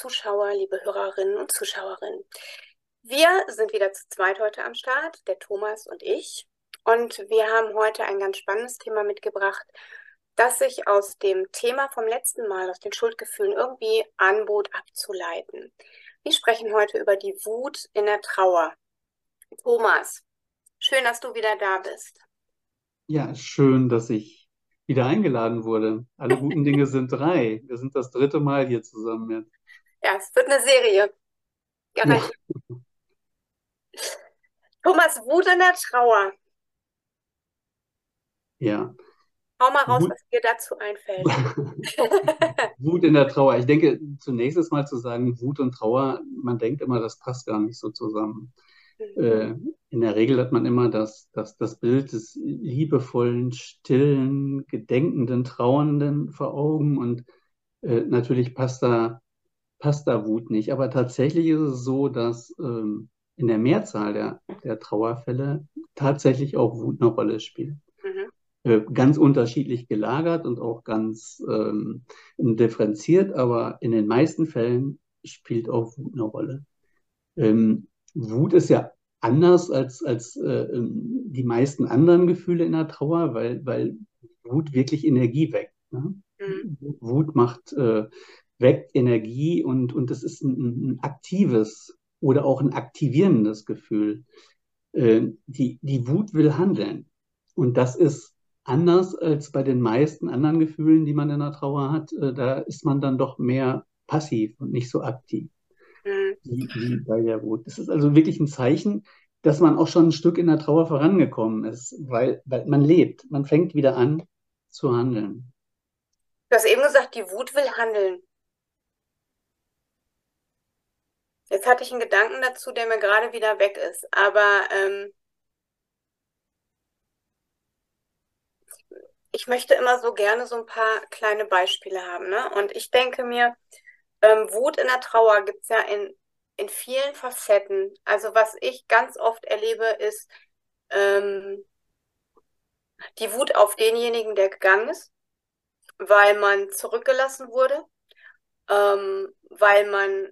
Zuschauer, liebe Hörerinnen und Zuschauerinnen. Wir sind wieder zu zweit heute am Start, der Thomas und ich. Und wir haben heute ein ganz spannendes Thema mitgebracht, das sich aus dem Thema vom letzten Mal, aus den Schuldgefühlen, irgendwie anbot abzuleiten. Wir sprechen heute über die Wut in der Trauer. Thomas, schön, dass du wieder da bist. Ja, schön, dass ich wieder eingeladen wurde. Alle guten Dinge sind drei. Wir sind das dritte Mal hier zusammen jetzt. Ja, es wird eine Serie. Ja. Thomas, Wut in der Trauer. Ja. Hau mal raus, Wut. was dir dazu einfällt. Wut in der Trauer. Ich denke, zunächst ist mal zu sagen, Wut und Trauer, man denkt immer, das passt gar nicht so zusammen. Mhm. Äh, in der Regel hat man immer das, das, das Bild des liebevollen, stillen, gedenkenden, trauernden vor Augen und äh, natürlich passt da, passt da Wut nicht. Aber tatsächlich ist es so, dass ähm, in der Mehrzahl der, der Trauerfälle tatsächlich auch Wut eine Rolle spielt. Mhm. Äh, ganz unterschiedlich gelagert und auch ganz ähm, differenziert, aber in den meisten Fällen spielt auch Wut eine Rolle. Ähm, Wut ist ja anders als, als äh, ähm, die meisten anderen Gefühle in der Trauer, weil, weil Wut wirklich Energie weckt. Ne? Mhm. Wut macht, äh, weckt Energie und, und das ist ein, ein aktives oder auch ein aktivierendes Gefühl. Äh, die, die Wut will handeln. Und das ist anders als bei den meisten anderen Gefühlen, die man in der Trauer hat. Äh, da ist man dann doch mehr passiv und nicht so aktiv mhm. wie, wie bei der Wut. Das ist also wirklich ein Zeichen, dass man auch schon ein Stück in der Trauer vorangekommen ist, weil, weil man lebt, man fängt wieder an zu handeln. Du hast eben gesagt, die Wut will handeln. Jetzt hatte ich einen Gedanken dazu, der mir gerade wieder weg ist, aber ähm, ich möchte immer so gerne so ein paar kleine Beispiele haben. Ne? Und ich denke mir, ähm, Wut in der Trauer gibt es ja in, in vielen Facetten. Also was ich ganz oft erlebe, ist ähm, die Wut auf denjenigen, der gegangen ist, weil man zurückgelassen wurde, ähm, weil man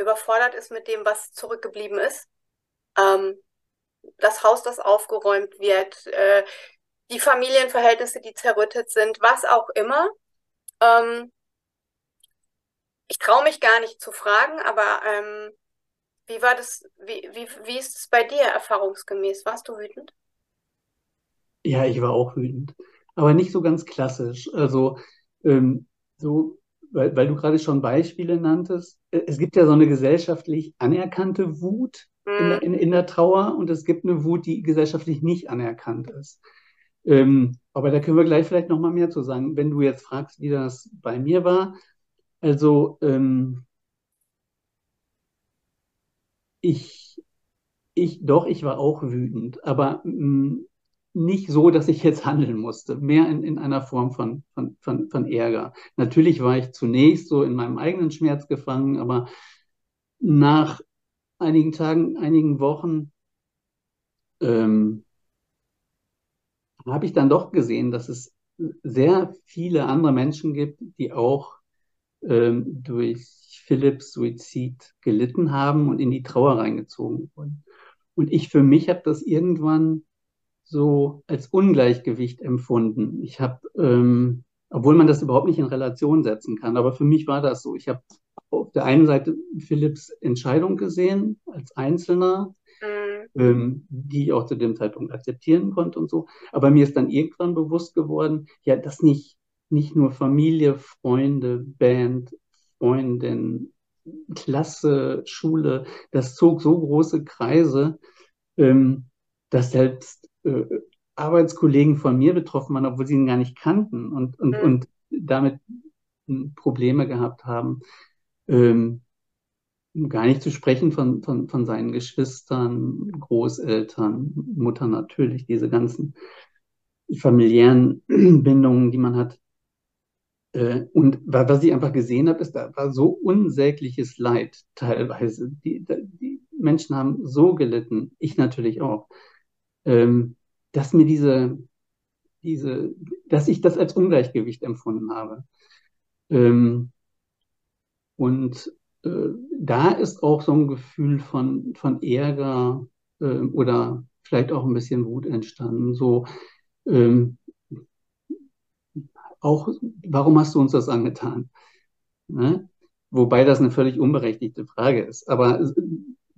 überfordert ist mit dem, was zurückgeblieben ist. Ähm, das Haus, das aufgeräumt wird, äh, die Familienverhältnisse, die zerrüttet sind, was auch immer. Ähm, ich traue mich gar nicht zu fragen, aber ähm, wie war das, wie, wie, wie ist es bei dir erfahrungsgemäß? Warst du wütend? Ja, ich war auch wütend, aber nicht so ganz klassisch. Also ähm, so, weil, weil du gerade schon Beispiele nanntest, äh, es gibt ja so eine gesellschaftlich anerkannte Wut in, der, in, in der Trauer und es gibt eine Wut, die gesellschaftlich nicht anerkannt ist. Ähm, aber da können wir gleich vielleicht noch mal mehr zu sagen. Wenn du jetzt fragst, wie das bei mir war, also ähm, ich, ich, doch, ich war auch wütend, aber mh, mm, nicht so, dass ich jetzt handeln musste, mehr in, in einer Form von, von, von, von Ärger. Natürlich war ich zunächst so in meinem eigenen Schmerz gefangen, aber nach einigen Tagen, einigen Wochen ähm, habe ich dann doch gesehen, dass es sehr viele andere Menschen gibt, die auch ähm, durch Philipps Suizid gelitten haben und in die Trauer reingezogen wurden. Und ich für mich habe das irgendwann so als Ungleichgewicht empfunden. Ich habe, ähm, obwohl man das überhaupt nicht in Relation setzen kann, aber für mich war das so. Ich habe auf der einen Seite Philipps Entscheidung gesehen als Einzelner, mhm. ähm, die ich auch zu dem Zeitpunkt akzeptieren konnte und so. Aber mir ist dann irgendwann bewusst geworden, ja, das nicht nicht nur Familie, Freunde, Band, Freundin, Klasse, Schule, das zog so große Kreise, ähm, dass selbst äh, Arbeitskollegen von mir betroffen waren, obwohl sie ihn gar nicht kannten und, und, mhm. und damit Probleme gehabt haben. Ähm, gar nicht zu sprechen von, von, von seinen Geschwistern, Großeltern, Mutter natürlich, diese ganzen familiären Bindungen, die man hat. Äh, und was ich einfach gesehen habe, ist, da war so unsägliches Leid teilweise. Die, die Menschen haben so gelitten, ich natürlich auch, ähm, dass mir diese, diese, dass ich das als Ungleichgewicht empfunden habe. Ähm, Und äh, da ist auch so ein Gefühl von, von Ärger äh, oder vielleicht auch ein bisschen Wut entstanden. So, ähm, auch, warum hast du uns das angetan? Ne? Wobei das eine völlig unberechtigte Frage ist. Aber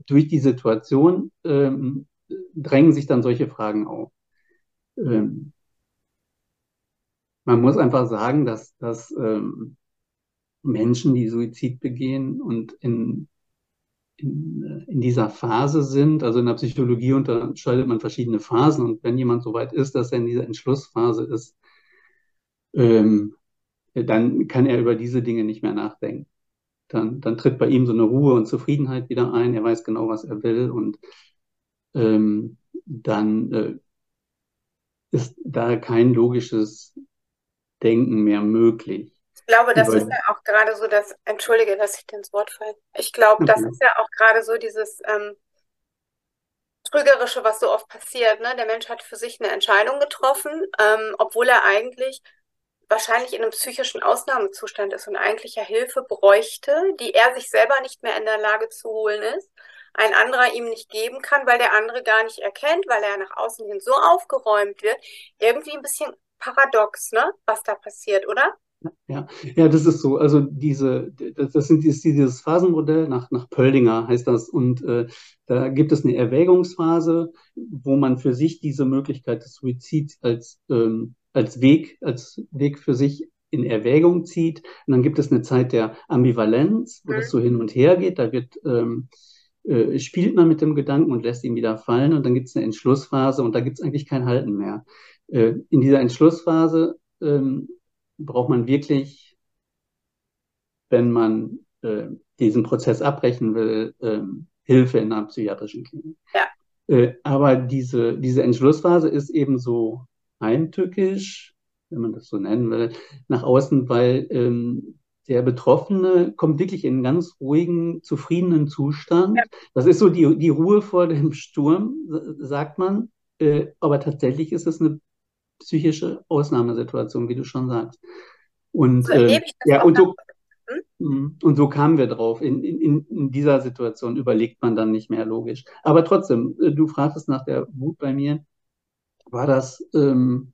durch die Situation ähm, drängen sich dann solche Fragen auf. Ähm, man muss einfach sagen, dass, dass ähm, Menschen, die Suizid begehen und in, in, in, dieser Phase sind, also in der Psychologie unterscheidet man verschiedene Phasen und wenn jemand so weit ist, dass er in dieser Entschlussphase ist, ähm, dann kann er über diese Dinge nicht mehr nachdenken. Dann, dann tritt bei ihm so eine Ruhe und Zufriedenheit wieder ein. Er weiß genau, was er will und ähm, dann äh, ist da kein logisches Denken mehr möglich. Ich glaube, das ist ja auch gerade so das, entschuldige, dass ich dir ins Wort falle. Ich glaube, das ist ja auch gerade so dieses ähm, Trügerische, was so oft passiert. Ne? Der Mensch hat für sich eine Entscheidung getroffen, ähm, obwohl er eigentlich wahrscheinlich in einem psychischen Ausnahmezustand ist und eigentlich ja Hilfe bräuchte, die er sich selber nicht mehr in der Lage zu holen ist, ein anderer ihm nicht geben kann, weil der andere gar nicht erkennt, weil er nach außen hin so aufgeräumt wird. Irgendwie ein bisschen paradox, ne, was da passiert, oder? Ja, ja, das ist so. Also diese, das, sind dieses, dieses Phasenmodell nach, nach Pöldinger heißt das. Und äh, da gibt es eine Erwägungsphase, wo man für sich diese Möglichkeit des Suizids als, ähm, als Weg, als Weg für sich in Erwägung zieht. Und dann gibt es eine Zeit der Ambivalenz, wo mhm. das so hin und her geht. Da wird ähm, äh, spielt man mit dem Gedanken und lässt ihn wieder fallen. Und dann gibt es eine Entschlussphase und da gibt es eigentlich kein Halten mehr. Äh, in dieser Entschlussphase ähm, braucht man wirklich, wenn man äh, diesen Prozess abbrechen will, ähm, Hilfe in einer psychiatrischen Klinik. Ja. Äh, aber diese, diese Entschlussphase ist eben so heimtückisch, wenn man das so nennen will, nach außen, weil ähm, der Betroffene kommt wirklich in einen ganz ruhigen, zufriedenen Zustand. Ja. Das ist so die, die Ruhe vor dem Sturm, sagt man. Äh, aber tatsächlich ist es eine psychische Ausnahmesituation, wie du schon sagst. Und, so äh, ja, und, so, hm? Mhm. und so kamen wir drauf. In, in, in dieser Situation überlegt man dann nicht mehr logisch. Aber trotzdem, äh, du fragtest nach der Wut bei mir. War das, ähm,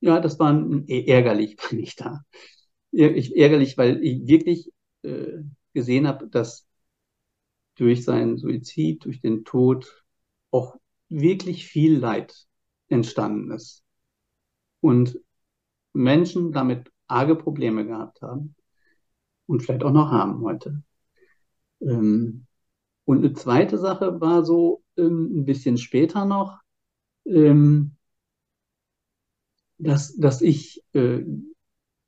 ja, das war ärgerlich, war nicht da. Ich, ärgerlich, weil ich wirklich äh, gesehen habe, dass durch seinen Suizid, durch den Tod auch wirklich viel Leid entstanden ist und Menschen damit arge Probleme gehabt haben und vielleicht auch noch haben heute. Ähm, und eine zweite Sache war so ähm, ein bisschen später noch, ähm, dass, dass ich äh,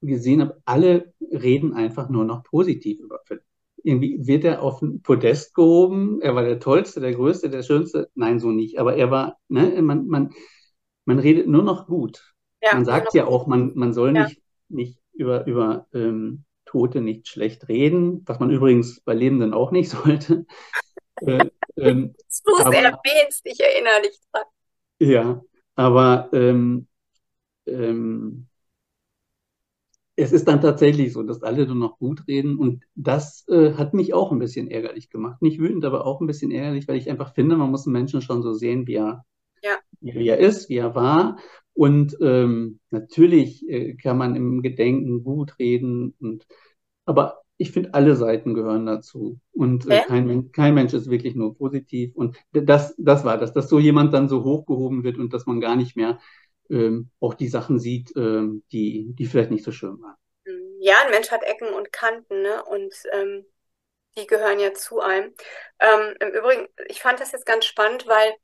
gesehen habe, alle reden einfach nur noch positiv über Philipp. Irgendwie wird er auf ein Podest gehoben, er war der Tollste, der Größte, der Schönste. Nein, so nicht. Aber er war, ne, man, man, man redet nur noch gut. Ja, man sagt ja auch, man, man soll ja. nicht, nicht über, über ähm, Tote nicht schlecht reden, was man übrigens bei Lebenden auch nicht sollte. äh, ähm, du es erwähnst, ich erinnere dich dran. Ja, aber ähm, ähm, es ist dann tatsächlich so, dass alle nur noch gut reden und das äh, hat mich auch ein bisschen ärgerlich gemacht. Nicht wütend, aber auch ein bisschen ärgerlich, weil ich einfach finde, man muss einen Menschen schon so sehen, wie er, ja. wie er ist, wie er war und ähm, natürlich äh, kann man im Gedenken gut reden, und, aber ich finde, alle Seiten gehören dazu. Und äh, kein, kein, Mensch ist wirklich nur positiv. Und das, das war das, dass so jemand dann so hochgehoben wird und dass man gar nicht mehr ähm, auch die Sachen sieht, ähm, die, die vielleicht nicht so schön waren. Ja, ein Mensch hat Ecken und Kanten, ne? Und ähm, die gehören ja zu einem. Ähm, Im Übrigen, ich fand das jetzt ganz spannend, weil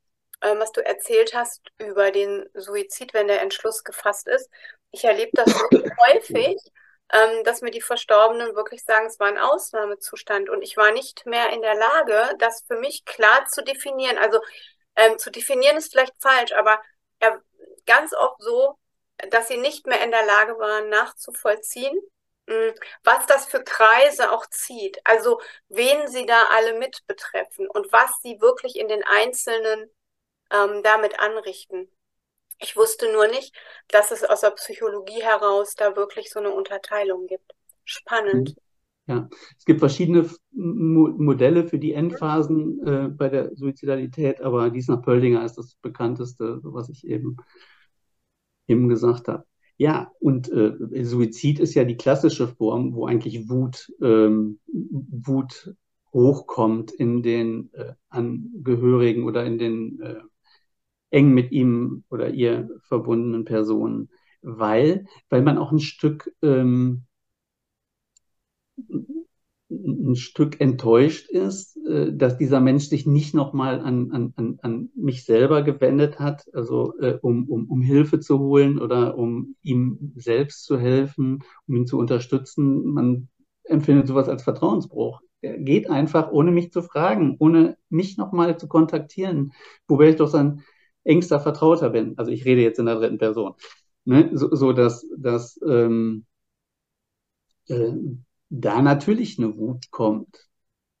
ähm, was du erzählt hast über den Suizid, wenn der Entschluss gefasst ist. Ich erlebe das so häufig, ähm, dass mir die Verstorbenen wirklich sagen, es war ein Ausnahmezustand und ich war nicht mehr in der Lage, das für mich klar zu definieren. Also ähm, zu definieren ist vielleicht falsch, aber ganz oft so, dass sie nicht mehr in der Lage waren, nachzuvollziehen, hm, was das für Kreise auch zieht. Also wen sie da alle mit betreffen und was sie wirklich in den einzelnen ähm, damit anrichten. Ich wusste nur nicht, dass es aus der Psychologie heraus da wirklich so eine Unterteilung gibt. Spannend. ja. Es gibt verschiedene Mo Modelle für die Endphasen äh, bei der Suizidalität, aber dies nach Pöldinger ist das bekannteste, was ich eben, eben gesagt habe. Ja, und äh, Suizid ist ja die klassische Form, wo eigentlich Wut, ähm, Wut hochkommt in den äh, Angehörigen oder in den äh, eng mit ihm oder ihr verbundenen Personen, weil, weil man auch ein Stück ähm, ein Stück enttäuscht ist, äh, dass dieser Mensch sich nicht nochmal an, an, an, an mich selber gewendet hat, also äh, um, um, um Hilfe zu holen oder um ihm selbst zu helfen, um ihn zu unterstützen. Man empfindet sowas als Vertrauensbruch. Er geht einfach, ohne mich zu fragen, ohne mich nochmal zu kontaktieren, wobei ich doch sein engster Vertrauter bin. Also ich rede jetzt in der dritten Person. Ne? So, so dass, dass ähm, äh, da natürlich eine Wut kommt,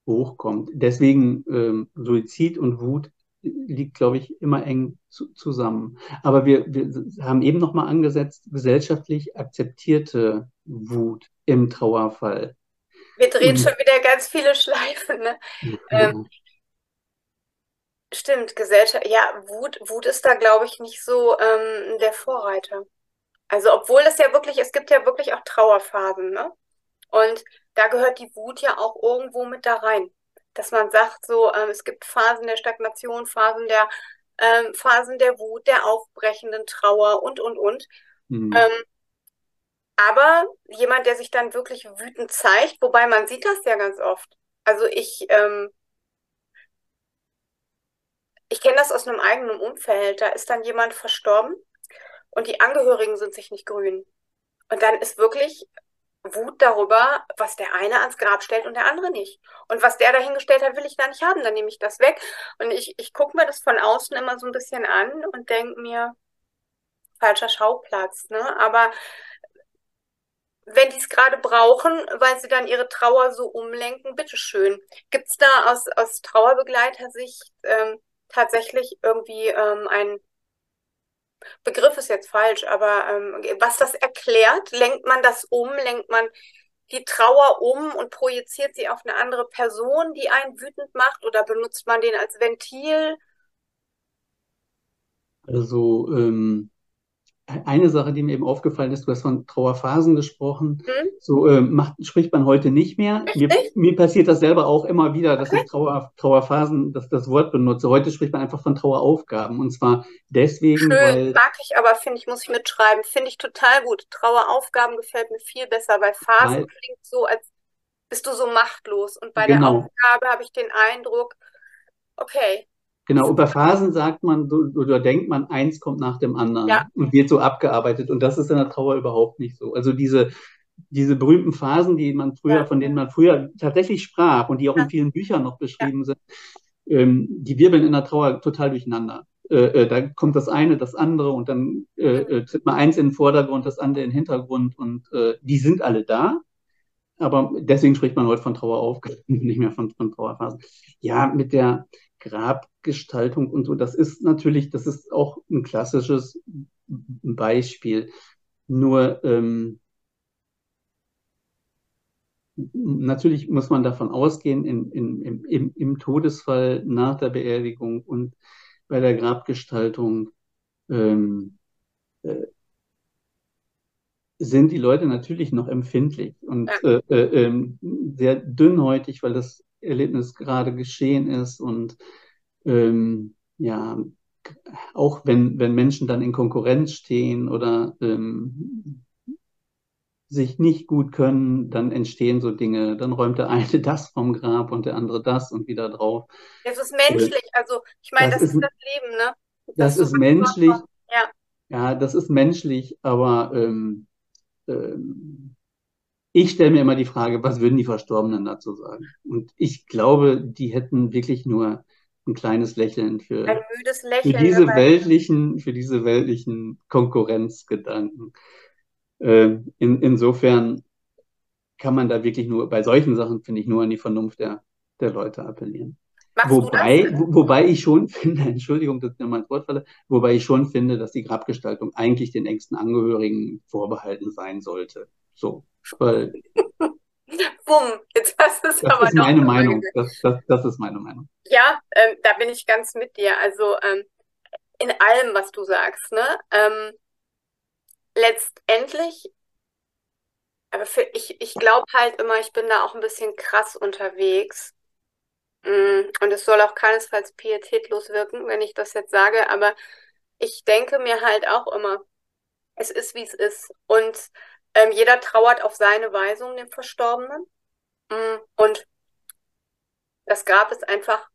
hochkommt. Deswegen ähm, Suizid und Wut liegt, glaube ich, immer eng zu, zusammen. Aber wir, wir haben eben nochmal angesetzt, gesellschaftlich akzeptierte Wut im Trauerfall. Wir drehen und, schon wieder ganz viele Schleifen. Ne? Ja. Ähm, stimmt, Gesellschaft, ja, Wut, Wut ist da, glaube ich, nicht so ähm, der Vorreiter. Also obwohl es ja wirklich, es gibt ja wirklich auch Trauerphasen, ne? Und da gehört die Wut ja auch irgendwo mit da rein. Dass man sagt, so, ähm, es gibt Phasen der Stagnation, Phasen der, ähm, Phasen der Wut, der aufbrechenden Trauer und, und, und. Mhm. Ähm, aber jemand, der sich dann wirklich wütend zeigt, wobei man sieht das ja ganz oft. Also ich, ähm, ich kenne das aus einem eigenen Umfeld. Da ist dann jemand verstorben und die Angehörigen sind sich nicht grün. Und dann ist wirklich Wut darüber, was der eine ans Grab stellt und der andere nicht. Und was der dahingestellt hat, will ich gar nicht haben, dann nehme ich das weg. Und ich, ich gucke mir das von außen immer so ein bisschen an und denke mir, falscher Schauplatz. Ne? Aber wenn die es gerade brauchen, weil sie dann ihre Trauer so umlenken, bitteschön. Gibt es da aus, aus Trauerbegleitersicht ähm, tatsächlich irgendwie ähm, ein Begriff ist jetzt falsch, aber ähm, was das erklärt, lenkt man das um, lenkt man die Trauer um und projiziert sie auf eine andere Person, die einen wütend macht, oder benutzt man den als Ventil? Also ähm, eine Sache, die mir eben aufgefallen ist, du hast von Trauerphasen gesprochen. Hm? So äh, macht, spricht man heute nicht mehr. Mir, mir, passiert das selber auch immer wieder, dass okay. ich Trauer, Trauerphasen, das, das Wort benutze. Heute spricht man einfach von Traueraufgaben. Und zwar deswegen, Schön, weil. Mag ich aber, finde ich, muss ich mitschreiben. Finde ich total gut. Traueraufgaben gefällt mir viel besser, weil Phasen weil, klingt so, als bist du so machtlos. Und bei genau. der Aufgabe habe ich den Eindruck, okay, Genau, über Phasen sagt man oder denkt man, eins kommt nach dem anderen ja. und wird so abgearbeitet. Und das ist in der Trauer überhaupt nicht so. Also diese, diese berühmten Phasen, die man früher, ja. von denen man früher tatsächlich sprach und die auch in vielen Büchern noch beschrieben sind, ähm, die wirbeln in der Trauer total durcheinander. Äh, äh, da kommt das eine, das andere und dann äh, äh, tritt mal eins in den Vordergrund, das andere in den Hintergrund und äh, die sind alle da. Aber deswegen spricht man heute von Traueraufgaben, nicht mehr von, von Trauerphasen. Ja, mit der, Grabgestaltung und so, das ist natürlich, das ist auch ein klassisches Beispiel. Nur ähm, natürlich muss man davon ausgehen, in, in, im, im, Todesfall nach der Beerdigung und bei der Grabgestaltung ähm, äh, sind die Leute natürlich noch empfindlich und äh, äh, ähm, sehr dünnhäutig, weil das Erlebnis gerade geschehen ist und ähm, ja, auch wenn, wenn Menschen dann in Konkurrenz stehen oder ähm, sich nicht gut können, dann entstehen so Dinge. Dann räumt der eine das vom Grab und der andere das und wieder drauf. Das ist menschlich, also ich meine, das, das, ist das Leben, ne? Das, das ist menschlich. Ja. ja, das ist menschlich, aber ähm, ich stelle mir immer die Frage, was würden die Verstorbenen dazu sagen? Und ich glaube, die hätten wirklich nur ein kleines Lächeln für, Lächeln, für diese weltlichen, für diese weltlichen Konkurrenzgedanken. Äh, in, insofern kann man da wirklich nur, bei solchen Sachen finde ich nur an die Vernunft der, der Leute appellieren. Machst wobei, wo, wobei ich schon finde, Entschuldigung, dass ich nochmal ins Wort falle, wobei ich schon finde, dass die Grabgestaltung eigentlich den engsten Angehörigen vorbehalten sein sollte. So, weil Bumm, jetzt hast du es das aber ist meine Meinung. Das, das, das, ist meine Meinung. Ja, ähm, da bin ich ganz mit dir. Also ähm, in allem, was du sagst, ne? Ähm, letztendlich, aber für, ich, ich glaube halt immer, ich bin da auch ein bisschen krass unterwegs. Mm, und es soll auch keinesfalls pietätlos wirken, wenn ich das jetzt sage, aber ich denke mir halt auch immer, es ist, wie es ist. Und ähm, jeder trauert auf seine Weise um den Verstorbenen. Mm, und das Grab ist einfach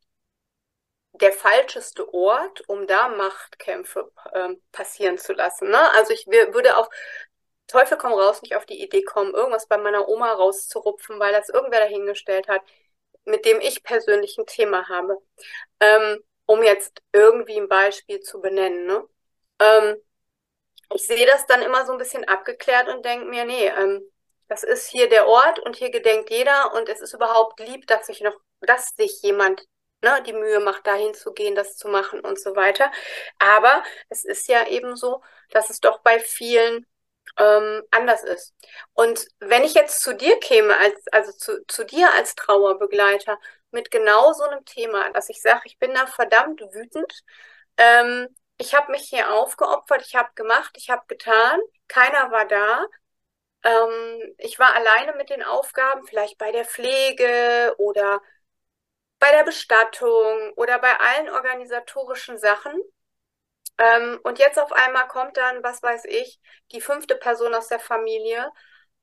der falscheste Ort, um da Machtkämpfe ähm, passieren zu lassen. Ne? Also ich würde auf Teufel komm raus nicht auf die Idee kommen, irgendwas bei meiner Oma rauszurupfen, weil das irgendwer dahingestellt hat, mit dem ich persönlich ein Thema habe. Ähm, um jetzt irgendwie ein Beispiel zu benennen. Ne? Ähm, ich sehe das dann immer so ein bisschen abgeklärt und denke mir, nee, ähm, das ist hier der Ort und hier gedenkt jeder und es ist überhaupt lieb, dass sich noch, dass sich jemand ne, die Mühe macht, dahin zu gehen, das zu machen und so weiter. Aber es ist ja eben so, dass es doch bei vielen ähm, anders ist. Und wenn ich jetzt zu dir käme, als, also zu, zu dir als Trauerbegleiter, mit genau so einem Thema, dass ich sage, ich bin da verdammt wütend, ähm, ich habe mich hier aufgeopfert, ich habe gemacht, ich habe getan, keiner war da. Ähm, ich war alleine mit den Aufgaben, vielleicht bei der Pflege oder bei der Bestattung oder bei allen organisatorischen Sachen. Ähm, und jetzt auf einmal kommt dann, was weiß ich, die fünfte Person aus der Familie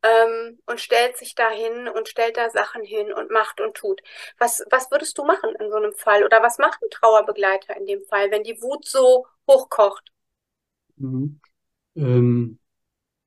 ähm, und stellt sich da hin und stellt da Sachen hin und macht und tut. Was, was würdest du machen in so einem Fall? Oder was macht ein Trauerbegleiter in dem Fall, wenn die Wut so hochkocht? Mhm. Ähm,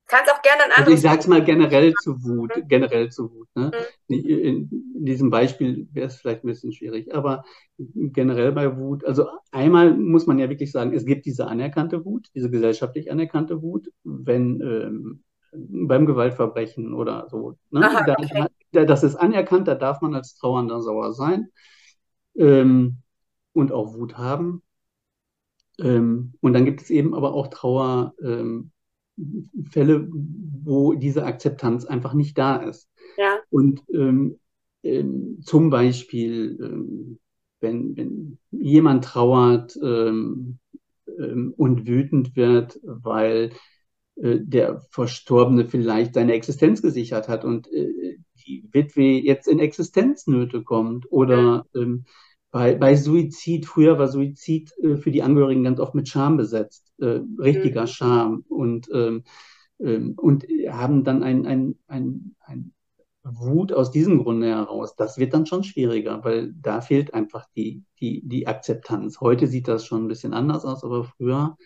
Kannst auch gerne ein anderes. Also ich sag's mal generell zu Wut, mhm. generell zu Wut. Ne? Mhm. In, in, diesem Beispiel wäre es vielleicht ein bisschen schwierig, aber generell bei Wut, also einmal muss man ja wirklich sagen, es gibt diese anerkannte Wut, diese gesellschaftlich anerkannte Wut, wenn ähm, beim Gewaltverbrechen oder so. Ne? Aha, okay. da, das ist anerkannt, da darf man als Trauernder sauer sein ähm, und auch Wut haben. Ähm, und dann gibt es eben aber auch Trauer. Ähm, Fälle, wo diese Akzeptanz einfach nicht da ist. Ja. Und ähm, ähm, zum Beispiel, ähm, wenn, wenn jemand trauert ähm, ähm, und wütend wird, weil äh, der Verstorbene vielleicht seine Existenz gesichert hat und äh, die Witwe jetzt in Existenznöte kommt oder ähm, bei, bei Suizid, früher war Suizid äh, für die Angehörigen ganz oft mit Scham besetzt, äh, richtiger mhm. Scham und, ähm, ähm, und haben dann ein, ein, ein, ein Wut aus diesem Grunde heraus. Das wird dann schon schwieriger, weil da fehlt einfach die, die, die Akzeptanz. Heute sieht das schon ein bisschen anders aus, aber früher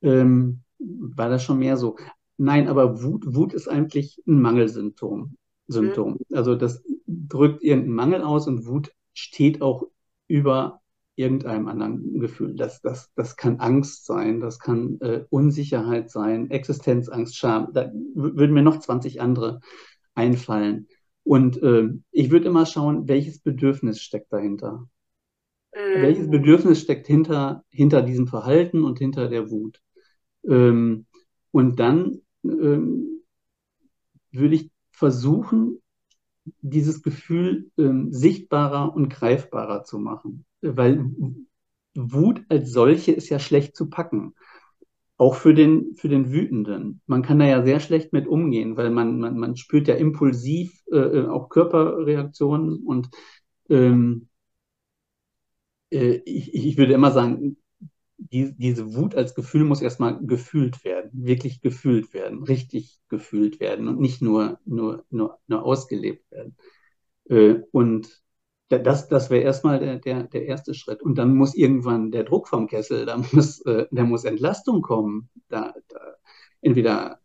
ähm, war das schon mehr so. Nein, aber Wut, Wut ist eigentlich ein Mangelsymptom. Symptom. Mhm. Also das drückt irgendeinen Mangel aus und Wut steht auch über irgendeinem anderen Gefühl. Das, das, das kann Angst sein, das kann äh, Unsicherheit sein, Existenzangst, Scham. Da würden mir noch 20 andere einfallen. Und äh, ich würde immer schauen, welches Bedürfnis steckt dahinter. Mhm. Welches Bedürfnis steckt hinter, hinter diesem Verhalten und hinter der Wut? Ähm, und dann ähm, würde ich versuchen, dieses Gefühl ähm, sichtbarer und greifbarer zu machen. Weil Wut als solche ist ja schlecht zu packen. Auch für den, für den Wütenden. Man kann da ja sehr schlecht mit umgehen, weil man, man, man spürt ja impulsiv äh, äh auch Körperreaktionen und ähm, äh, ich, ich würde immer sagen, die, diese Wut als Gefühl muss erstmal gefühlt werden, wirklich gefühlt werden, richtig gefühlt werden und nicht nur, nur, nur, nur ausgelebt werden. Äh, und das, das wäre erstmal der, der, der erste Schritt. Und dann muss irgendwann der Druck vom Kessel, da muss, äh, da muss Entlastung kommen. Da, da entweder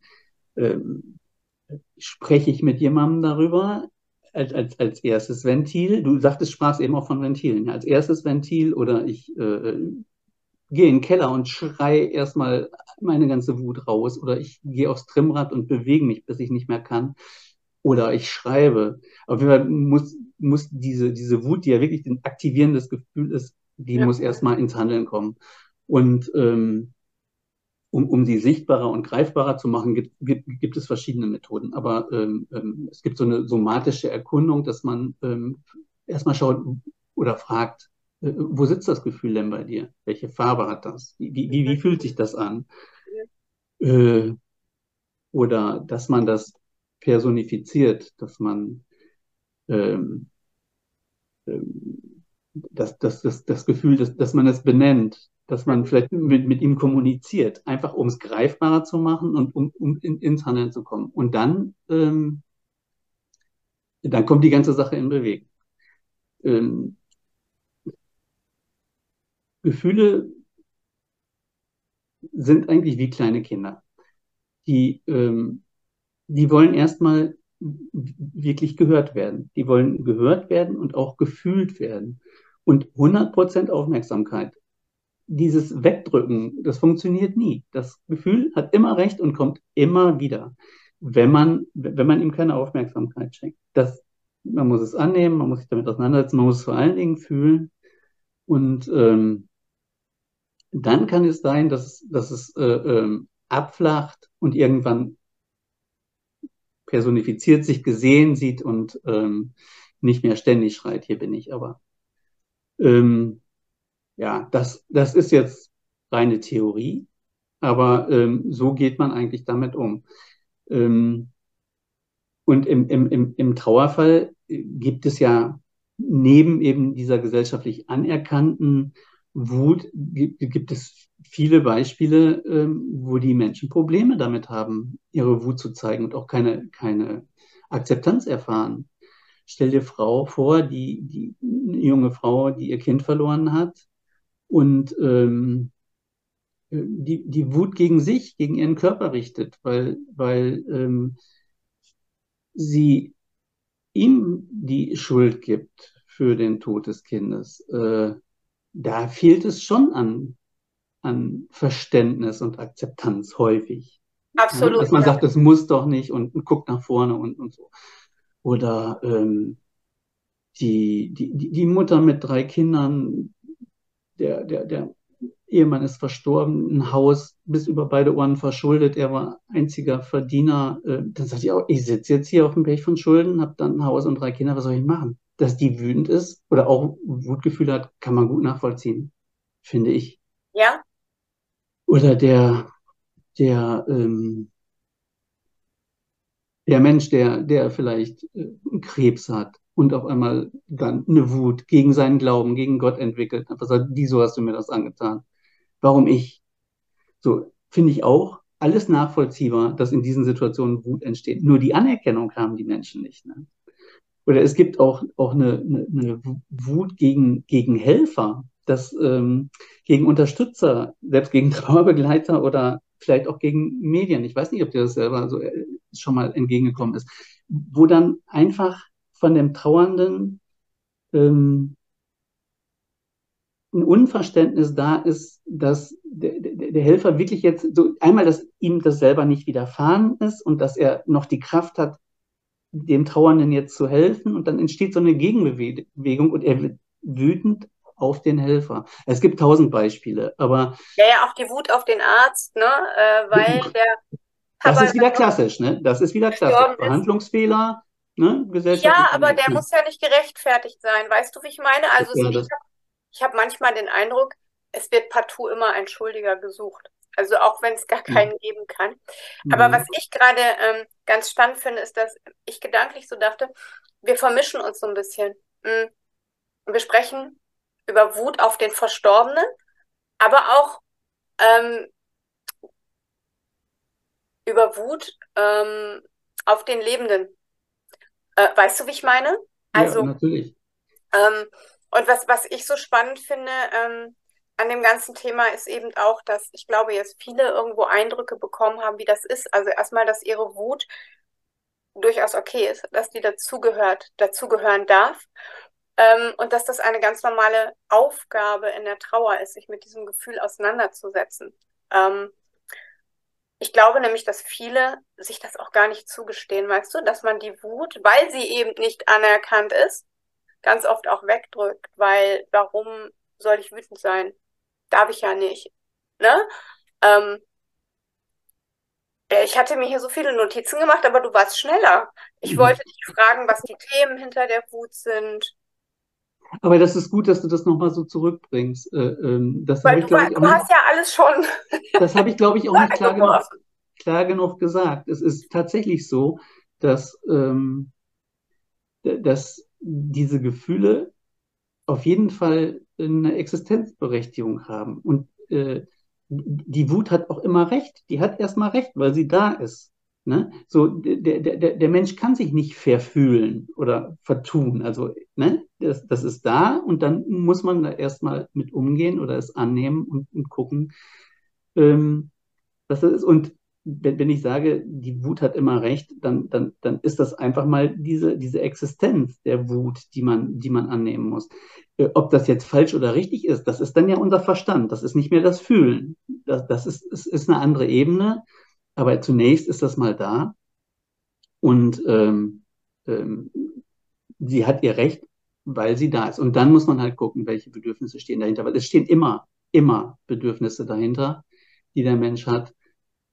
ähm, spreche ich mit jemandem darüber, als, als, als erstes Ventil. Du sagtest, sprachst eben auch von Ventilen. Als erstes Ventil oder ich äh, gehe in den Keller und schrei erstmal meine ganze Wut raus oder ich gehe aufs Trimmrad und bewege mich, bis ich nicht mehr kann. Oder ich schreibe. Auf jeden Fall muss, muss diese, diese Wut, die ja wirklich ein aktivierendes Gefühl ist, die ja. muss erstmal ins Handeln kommen. Und ähm, um, um sie sichtbarer und greifbarer zu machen, gibt, gibt, gibt es verschiedene Methoden. Aber ähm, ähm, es gibt so eine somatische Erkundung, dass man ähm, erstmal schaut oder fragt, wo sitzt das Gefühl denn bei dir? Welche Farbe hat das? Wie, wie, wie fühlt sich das an? Äh, oder dass man das personifiziert, dass man ähm, ähm, das, das, das, das Gefühl, dass, dass man es benennt, dass man vielleicht mit, mit ihm kommuniziert, einfach um es greifbarer zu machen und um, um in, ins Handeln zu kommen. Und dann, ähm, dann kommt die ganze Sache in Bewegung. Ähm, Gefühle sind eigentlich wie kleine Kinder. Die, ähm, die wollen erstmal wirklich gehört werden. Die wollen gehört werden und auch gefühlt werden. Und 100% Aufmerksamkeit. Dieses Wegdrücken, das funktioniert nie. Das Gefühl hat immer recht und kommt immer wieder, wenn man, wenn man ihm keine Aufmerksamkeit schenkt. Das, man muss es annehmen, man muss sich damit auseinandersetzen, man muss es vor allen Dingen fühlen. Und ähm, dann kann es sein, dass, dass es äh, ähm, abflacht und irgendwann personifiziert sich gesehen sieht und ähm, nicht mehr ständig schreit, hier bin ich. Aber ähm, ja, das, das ist jetzt reine Theorie, aber ähm, so geht man eigentlich damit um. Ähm, und im, im, im, im Trauerfall gibt es ja neben eben dieser gesellschaftlich anerkannten Wut gibt, gibt es viele Beispiele, ähm, wo die Menschen Probleme damit haben, ihre Wut zu zeigen und auch keine, keine Akzeptanz erfahren. Stell dir Frau vor, die, die eine junge Frau, die ihr Kind verloren hat und ähm, die, die Wut gegen sich, gegen ihren Körper richtet, weil, weil ähm, sie ihm die Schuld gibt für den Tod des Kindes. Äh, da fehlt es schon an, an Verständnis und Akzeptanz häufig. Absolut. Ja, dass man ja. sagt, das muss doch nicht und, und guckt nach vorne und, und so. Oder ähm, die, die, die Mutter mit drei Kindern, der, der, der Ehemann ist verstorben, ein Haus bis über beide Ohren verschuldet, er war einziger Verdiener. Äh, dann sagt sie auch, ich sitze jetzt hier auf dem Pech von Schulden, habe dann ein Haus und drei Kinder, was soll ich machen? Dass die wütend ist oder auch Wutgefühle hat, kann man gut nachvollziehen, finde ich. Ja. Oder der, der, ähm, der Mensch, der, der vielleicht äh, Krebs hat und auf einmal dann eine Wut gegen seinen Glauben, gegen Gott entwickelt, einfach sagt, wieso hast du mir das angetan? Warum ich? So, finde ich auch alles nachvollziehbar, dass in diesen Situationen Wut entsteht. Nur die Anerkennung haben die Menschen nicht. Ne? Oder es gibt auch, auch eine, eine, Wut gegen, gegen Helfer, dass ähm, gegen Unterstützer, selbst gegen Trauerbegleiter oder vielleicht auch gegen Medien. Ich weiß nicht, ob dir das selber so äh, schon mal entgegengekommen ist, wo dann einfach von dem Trauernden ähm, ein Unverständnis da ist, dass der, der, der, Helfer wirklich jetzt so einmal, dass ihm das selber nicht widerfahren ist und dass er noch die Kraft hat, dem Trauernden jetzt zu helfen und dann entsteht so eine Gegenbewegung und er wird wütend auf den Helfer. Es gibt tausend Beispiele, aber. Ja, ja, auch die Wut auf den Arzt, ne? Äh, weil der. Papa das ist wieder klassisch, ne? Das ist wieder klassisch. Verhandlungsfehler, ne? Ja, aber der muss ja nicht gerechtfertigt sein. Weißt du, wie ich meine? Also, ja, ich habe hab manchmal den Eindruck, es wird partout immer ein Schuldiger gesucht. Also auch wenn es gar keinen mhm. geben kann. Aber mhm. was ich gerade ähm, ganz spannend finde, ist, dass ich gedanklich so dachte, wir vermischen uns so ein bisschen. Mhm. Wir sprechen über Wut auf den Verstorbenen, aber auch ähm, über Wut ähm, auf den Lebenden. Äh, weißt du, wie ich meine? Also, ja, natürlich. Ähm, und was, was ich so spannend finde, ähm, an dem ganzen Thema ist eben auch, dass ich glaube, jetzt viele irgendwo Eindrücke bekommen haben, wie das ist. Also erstmal, dass ihre Wut durchaus okay ist, dass die dazugehört, dazugehören darf. Ähm, und dass das eine ganz normale Aufgabe in der Trauer ist, sich mit diesem Gefühl auseinanderzusetzen. Ähm, ich glaube nämlich, dass viele sich das auch gar nicht zugestehen, weißt du, dass man die Wut, weil sie eben nicht anerkannt ist, ganz oft auch wegdrückt, weil warum soll ich wütend sein? Darf ich ja nicht. Ne? Ähm, Äh, Ich hatte mir hier so viele Notizen gemacht, aber du warst schneller. Ich Mhm. wollte dich fragen, was die Themen hinter der Wut sind. Aber das ist gut, dass du das nochmal so zurückbringst. Äh, ähm, das habe Weil ich, du, ich, auch du nicht, hast ja alles schon das habe ich, glaube ich, auch nicht klar genug, klar genug gesagt. Es ist tatsächlich so, dass, ähm, dass diese Gefühle auf jeden Fall eine Existenzberechtigung haben. Und äh, die Wut hat auch immer recht. Die hat erstmal recht, weil sie da ist. Ne? So, der, der, der, Mensch kann sich nicht verfühlen oder vertun. Also, ne? das, das ist da und dann muss man da erstmal mit umgehen oder es annehmen und, und gucken, ähm, was das ist. Und wenn, wenn ich sage, die Wut hat immer recht, dann, dann, dann ist das einfach mal diese, diese Existenz der Wut, die man, die man annehmen muss. Äh, Ob das jetzt falsch oder richtig ist, das ist dann ja unser Verstand. Das ist nicht mehr das Fühlen. Das, das ist, ist, ist eine andere Ebene. Aber zunächst ist das mal da. Und ähm, ähm, sie hat ihr Recht, weil sie da ist. Und dann muss man halt gucken, welche Bedürfnisse stehen dahinter. Weil es stehen immer, immer Bedürfnisse dahinter, die der Mensch hat.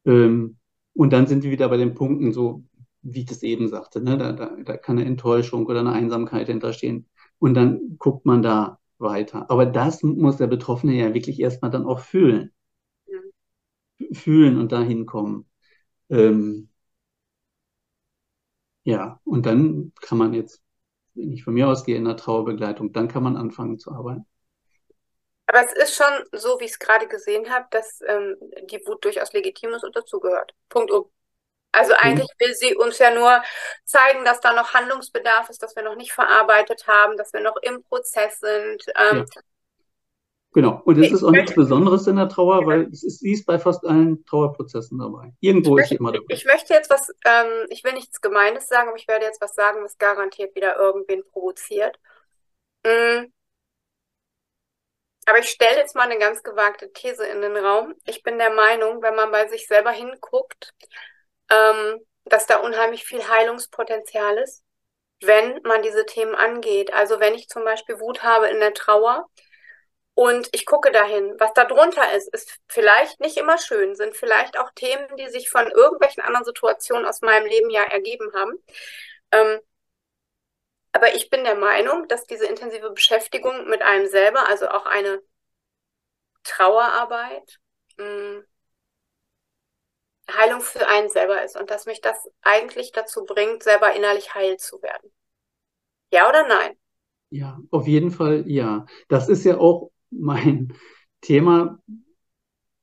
Ähm, und dann sind wir wieder bei den Punkten, so wie ich das eben sagte, ne? Da, da, da kann eine Enttäuschung oder eine Einsamkeit hinterstehen. Und dann guckt man da weiter. Aber das muss der Betroffene ja wirklich erstmal dann auch fühlen. Fühlen und dahin kommen. Ähm, ja, und dann kann man jetzt, wenn ich von mir ausgehe, in der Trauerbegleitung, dann kann man anfangen zu arbeiten. Aber es ist schon so, wie ich es gerade gesehen habe, dass ähm, die Wut durchaus legitim ist und dazugehört. Punkt um. Also eigentlich will sie uns ja nur zeigen, dass da noch Handlungsbedarf ist, dass wir noch nicht verarbeitet haben, dass wir noch im Prozess sind. Ähm, Ja. Genau. Und es Ich ist auch nichts Besonderes in der Trauer, weil es ist, sie ist bei fast allen Trauerprozessen dabei. Irgendwo ist sie immer dabei. Ich möchte jetzt was, ähm, ich will nichts Gemeines sagen, aber ich werde jetzt was sagen, was garantiert wieder irgendwen provoziert. Mm. Aber ich stelle jetzt mal eine ganz gewagte These in den Raum. Ich bin der Meinung, wenn man bei sich selber hinguckt, ähm, dass da unheimlich viel Heilungspotenzial ist, wenn man diese Themen angeht. Also wenn ich zum Beispiel Wut habe in der Trauer und ich gucke dahin, was da drunter ist, ist vielleicht nicht immer schön, sind vielleicht auch Themen, die sich von irgendwelchen anderen Situationen aus meinem Leben ja ergeben haben. Ähm, aber ich bin der Meinung, dass diese intensive Beschäftigung mit einem selber, also auch eine Trauerarbeit, mh, Heilung für einen selber ist und dass mich das eigentlich dazu bringt, selber innerlich heil zu werden. Ja oder nein? Ja, auf jeden Fall ja. Das ist ja auch mein Thema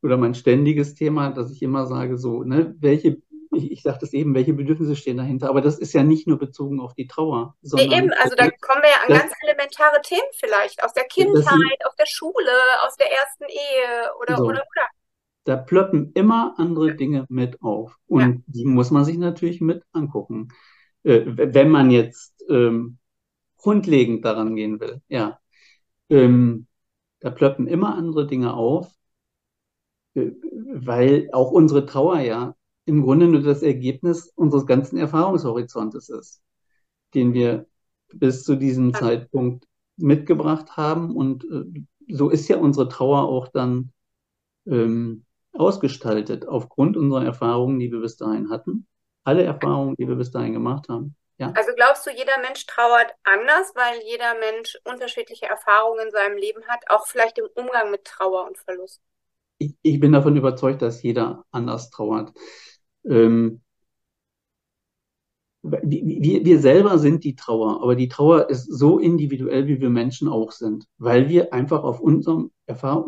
oder mein ständiges Thema, dass ich immer sage, so, ne, welche, ich, ich sagte es eben, welche Bedürfnisse stehen dahinter, aber das ist ja nicht nur bezogen auf die Trauer, Nee, sondern eben, also da kommen wir ja an das- ganz elementare Themen vielleicht, aus der sind- Kindheit, aus der Schule, aus der ersten Ehe oder, So. oder, oder. da plöppen immer andere Dinge mit auf. Und die muss man sich natürlich mit angucken. Äh, wenn man jetzt ähm, grundlegend daran gehen will, ja. Ähm, da plöppen immer andere Dinge auf, äh, weil auch unsere Trauer ja im Grunde nur das Ergebnis unseres ganzen Erfahrungshorizontes ist, den wir bis zu diesem. Zeitpunkt mitgebracht haben. Und äh, so ist ja unsere Trauer auch dann ähm, ausgestaltet, aufgrund unserer Erfahrungen, die wir bis dahin hatten. Alle Erfahrungen, die wir bis dahin gemacht haben. Ja, Also glaubst du, jeder Mensch trauert anders, weil jeder Mensch unterschiedliche Erfahrungen in seinem Leben hat, auch vielleicht im Umgang mit Trauer und Verlust? ich, ich bin davon überzeugt, dass jeder anders trauert. Ähm, wir, wir selber sind die Trauer, aber die Trauer ist so individuell, wie wir Menschen auch sind, weil wir einfach auf unserem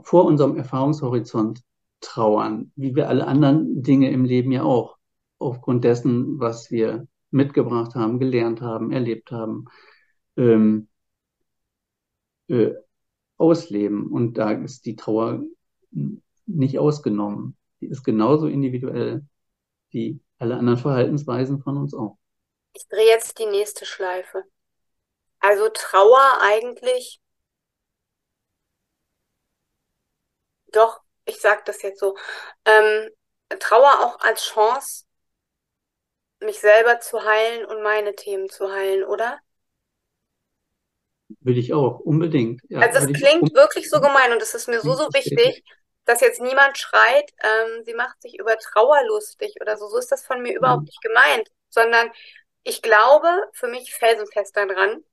vor unserem Erfahrungshorizont trauern, wie wir alle anderen Dinge im Leben ja auch, aufgrund dessen, was wir mitgebracht haben, gelernt haben, erlebt haben, ähm, äh, ausleben. Und da ist die Trauer nicht ausgenommen. Die ist genauso individuell wie alle anderen Verhaltensweisen von uns auch. Ich drehe jetzt die nächste Schleife. Also Trauer eigentlich, doch, ich sage das jetzt so, ähm, Trauer auch als Chance, mich selber zu heilen und meine Themen zu heilen, oder? Würde ich auch, unbedingt. Ja, Also es klingt wirklich so gemein und es ist mir so, so wichtig, dass jetzt niemand schreit, ähm, sie macht sich über Trauer lustig oder so. So ist das von mir überhaupt nicht gemeint, sondern ich glaube für mich felsenfest daran,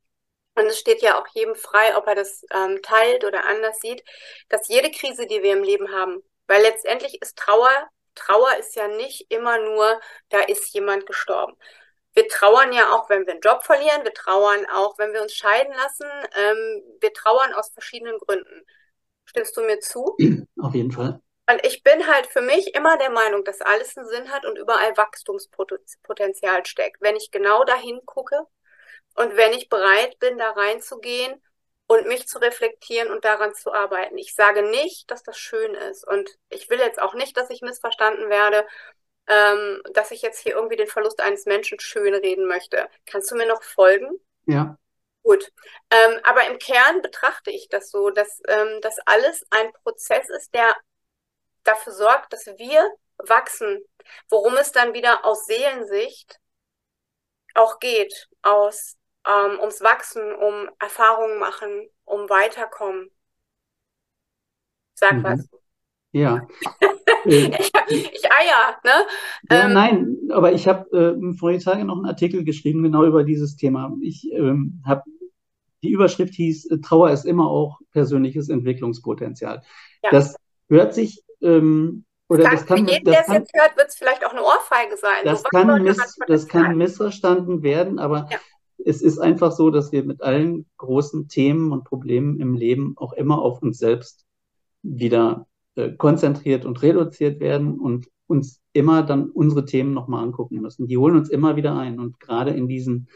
und es steht ja auch jedem frei, ob er das ähm, teilt oder anders sieht, dass jede Krise, die wir im Leben haben, weil letztendlich ist Trauer, Trauer ist ja nicht immer nur, da ist jemand gestorben. Wir trauern ja auch, wenn wir einen Job verlieren, wir trauern auch, wenn wir uns scheiden lassen, ähm, wir trauern aus verschiedenen Gründen. Stimmst du mir zu? Auf jeden Fall. Und ich bin halt für mich immer der Meinung, dass alles einen Sinn hat und überall Wachstumspotenzial steckt. Wenn ich genau dahin gucke und wenn ich bereit bin, da reinzugehen und mich zu reflektieren und daran zu arbeiten. Ich sage nicht, dass das schön ist. Und ich will jetzt auch nicht, dass ich missverstanden werde, ähm, dass ich jetzt hier irgendwie den Verlust eines Menschen schön reden möchte. Kannst du mir noch folgen? Ja. Gut. Ähm, aber im Kern betrachte ich das so, dass ähm, das alles ein Prozess ist, der dafür sorgt, dass wir wachsen, worum es dann wieder aus Seelensicht auch geht, aus ähm, ums Wachsen, um Erfahrungen machen, um weiterkommen. Sag mhm. was. Ja. ich, ich eier, ne? Ja, ähm, nein, aber ich habe äh, vorige Tage noch einen Artikel geschrieben, genau über dieses Thema. Ich ähm, habe die Überschrift hieß, äh, Trauer ist immer auch persönliches Entwicklungspotenzial. Ja. Das hört sich ähm, oder das, das kann, für jeden, der es jetzt hört, wird es vielleicht auch eine Ohrfeige sein. Das, so, kann, miss, das kann missverstanden werden, aber ja. es ist einfach so, dass wir mit allen großen Themen und Problemen im Leben auch immer auf uns selbst wieder äh, konzentriert und reduziert werden und uns immer dann unsere Themen nochmal angucken müssen. Die holen uns immer wieder ein und gerade in diesen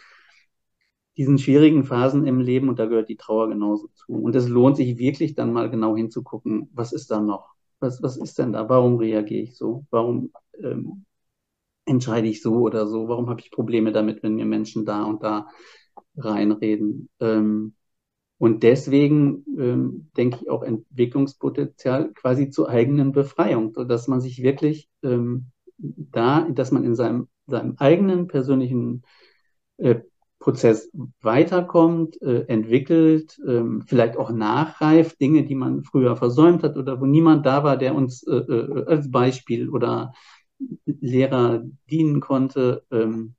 diesen schwierigen Phasen im Leben und da gehört die Trauer genauso zu. Und es lohnt sich wirklich dann mal genau hinzugucken, was ist da noch? Was, was ist denn da? Warum reagiere ich so? Warum ähm, entscheide ich so oder so? Warum habe ich Probleme damit, wenn mir Menschen da und da reinreden? Ähm, und deswegen ähm, denke ich auch Entwicklungspotenzial quasi zur eigenen Befreiung, dass man sich wirklich ähm, da, dass man in seinem, seinem eigenen persönlichen äh, Prozess weiterkommt, äh, entwickelt, ähm, vielleicht auch nachreift, Dinge, die man früher versäumt hat oder wo niemand da war, der uns äh, äh, als Beispiel oder Lehrer dienen konnte, ähm,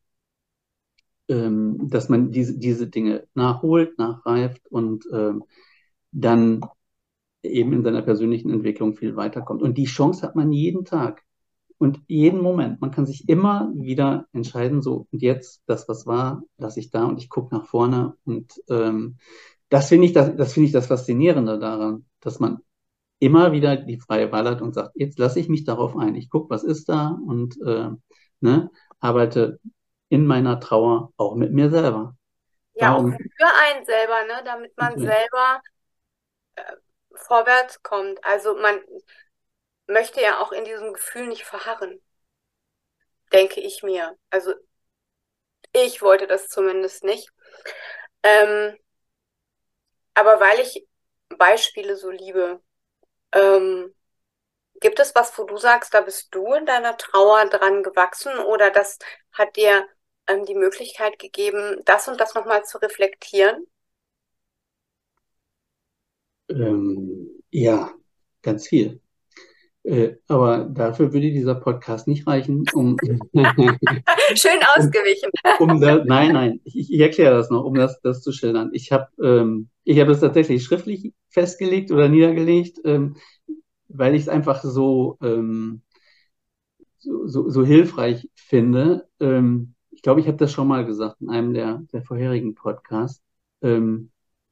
ähm, dass man diese, diese Dinge nachholt, nachreift und ähm, dann eben in seiner persönlichen Entwicklung viel weiterkommt. Und die Chance hat man jeden Tag und jeden Moment. Man kann sich immer wieder entscheiden, so und jetzt, das, was war, lasse ich da und ich gucke nach vorne. Und ähm, das finde ich das, das finde ich das Faszinierende daran, dass man immer wieder die freie Wahl hat und sagt, jetzt lasse ich mich darauf ein. Ich gucke, was ist da und äh, ne, arbeite in meiner Trauer auch mit mir selber. Ja, Darum, auch für einen selber, ne, damit man okay. selber äh, vorwärts kommt. Also man, möchte ja auch in diesem Gefühl nicht verharren, denke ich mir. Also ich wollte das zumindest nicht. Ähm, aber weil ich Beispiele so liebe, ähm, gibt es was, wo du sagst, da bist du in deiner Trauer dran gewachsen oder das hat dir ähm, die Möglichkeit gegeben, das und das nochmal zu reflektieren? Ähm, ja, ganz viel. Äh, aber dafür würde dieser Podcast nicht reichen, um. Schön ausgewichen. Um, um da, nein, nein, ich, ich, erkläre das noch, um das, das zu schildern. Ich habe ähm, ich hab das tatsächlich schriftlich festgelegt oder niedergelegt, ähm, weil ich es einfach so, ähm, so, so, so, hilfreich finde. Ähm, glaube, ich habe das schon mal gesagt in einem der, der vorherigen Podcasts. Ähm,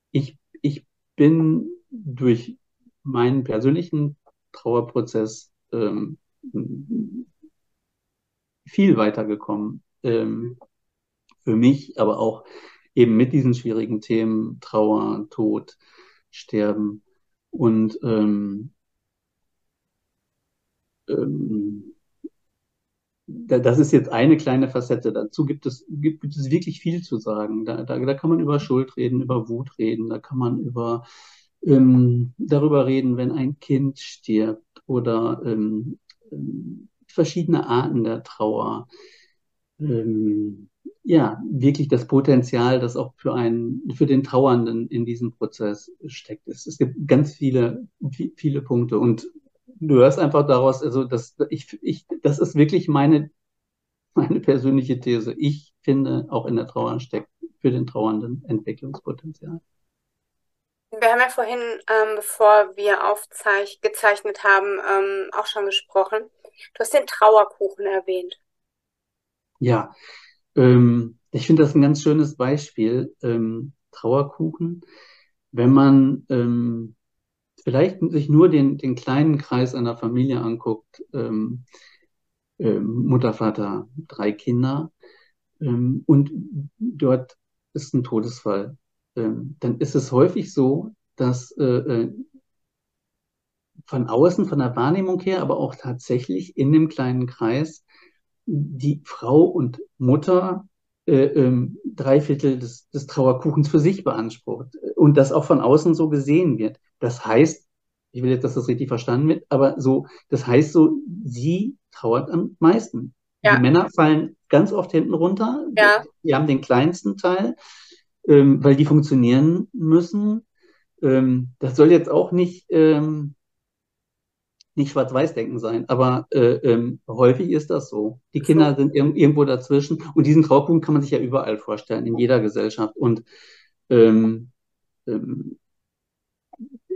ich, ich bin durch meinen persönlichen Trauerprozess ähm, viel weitergekommen. Ähm, für mich, aber auch eben mit diesen schwierigen Themen Trauer, Tod, Sterben. Und ähm, ähm, das ist jetzt eine kleine Facette. Dazu gibt es, gibt, gibt es wirklich viel zu sagen. Da, da, da kann man über Schuld reden, über Wut reden, da kann man über ähm, darüber reden, wenn ein Kind stirbt oder ähm, verschiedene Arten der Trauer. Ähm, ja, wirklich das Potenzial, das auch für einen, für den Trauernden in diesem Prozess steckt. Es, es gibt ganz viele, viele Punkte und du hörst einfach daraus, also das, ich, ich, das ist wirklich meine, meine persönliche These. Ich finde, auch in der Trauer steckt für den Trauernden Entwicklungspotenzial. Wir haben ja vorhin, ähm, bevor wir aufgezeichnet haben, ähm, auch schon gesprochen. Du hast den Trauerkuchen erwähnt. Ja, ähm, ich finde das ein ganz schönes Beispiel, ähm, Trauerkuchen. Wenn man ähm, vielleicht sich nur den, den kleinen Kreis einer Familie anguckt, ähm, Mutter, Vater, drei Kinder, und dort ist ein Todesfall ähm, dann ist es häufig so, dass äh, äh, von außen, von der Wahrnehmung her, aber auch tatsächlich in dem kleinen Kreis die Frau und Mutter äh, ähm, drei Viertel des, des Trauerkuchens für sich beansprucht und das auch von außen so gesehen wird. Das heißt, ich will jetzt, dass das richtig verstanden wird, aber so, das heißt so, sie trauert am meisten. Ja. Die Männer fallen ganz oft hinten runter. Ja. Die haben den kleinsten Teil ähm, weil die funktionieren müssen. Ähm, das soll jetzt auch nicht, ähm, nicht Schwarz-Weiß-Denken sein, aber äh, ähm, häufig ist das so. Die Kinder sind ir irgendwo dazwischen und diesen Traupunkt kann man sich ja überall vorstellen, in jeder Gesellschaft. Und ähm, ähm,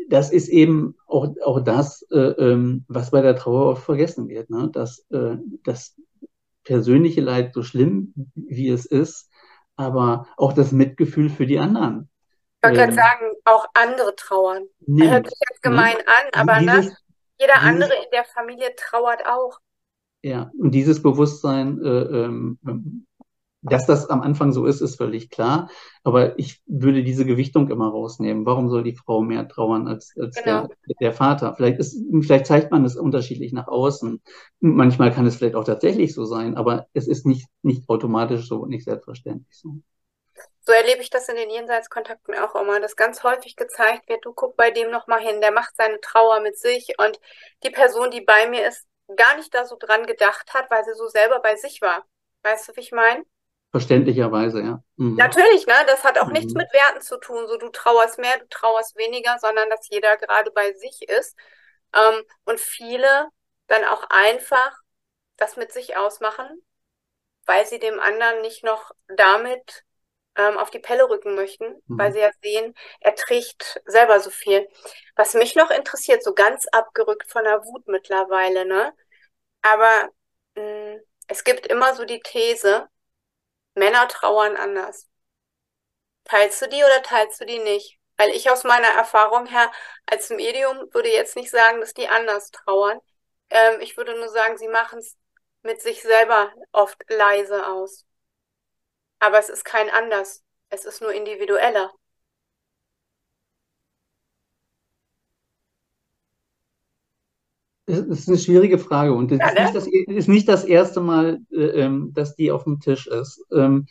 das ist eben auch, auch das, äh, ähm, was bei der Trauer oft vergessen wird, ne? dass äh, das persönliche Leid, so schlimm wie es ist, aber auch das Mitgefühl für die anderen. Ich wollte ähm, sagen, auch andere trauern. Nimmt, Hört sich jetzt gemein ne? an, aber dieses, ne, jeder andere in der Familie trauert auch. Ja, und dieses Bewusstsein, äh, ähm, dass das am Anfang so ist, ist völlig klar. Aber ich würde diese Gewichtung immer rausnehmen. Warum soll die Frau mehr trauern als, als genau. der, der, Vater? Vielleicht, ist, vielleicht zeigt man es unterschiedlich nach außen. Manchmal kann es vielleicht auch tatsächlich so sein, aber es ist nicht, nicht automatisch so, nicht selbstverständlich so. So erlebe ich das in den Jenseitskontakten auch immer, dass ganz häufig gezeigt wird, du guck bei dem nochmal hin, der macht seine Trauer mit sich und die Person, die bei mir ist, gar nicht da so dran gedacht hat, weil sie so selber bei sich war. Weißt du, wie ich meine? Verständlicherweise, ja. Mhm. Natürlich, ne? Das hat auch mhm. nichts mit Werten zu tun, so du trauerst mehr, du trauerst weniger, sondern dass jeder gerade bei sich ist. Ähm, und viele dann auch einfach das mit sich ausmachen, weil sie dem anderen nicht noch damit ähm, auf die Pelle rücken möchten, mhm. weil sie ja sehen, er trägt selber so viel. Was mich noch interessiert, so ganz abgerückt von der Wut mittlerweile, ne? Aber mh, mm, es gibt immer so die These, Männer trauern anders. Teilst du die oder teilst du die nicht? Weil ich aus meiner Erfahrung her als Medium würde jetzt nicht sagen, dass die anders trauern. Ähm, ich würde nur sagen, sie machen es mit sich selber oft leise aus. Aber es ist kein anders. Es ist nur individueller. Das ist eine schwierige Frage und das, ja, ne? ist, nicht das ist, nicht das, erste Mal, äh, ähm, dass die auf dem Tisch ist. Ähm,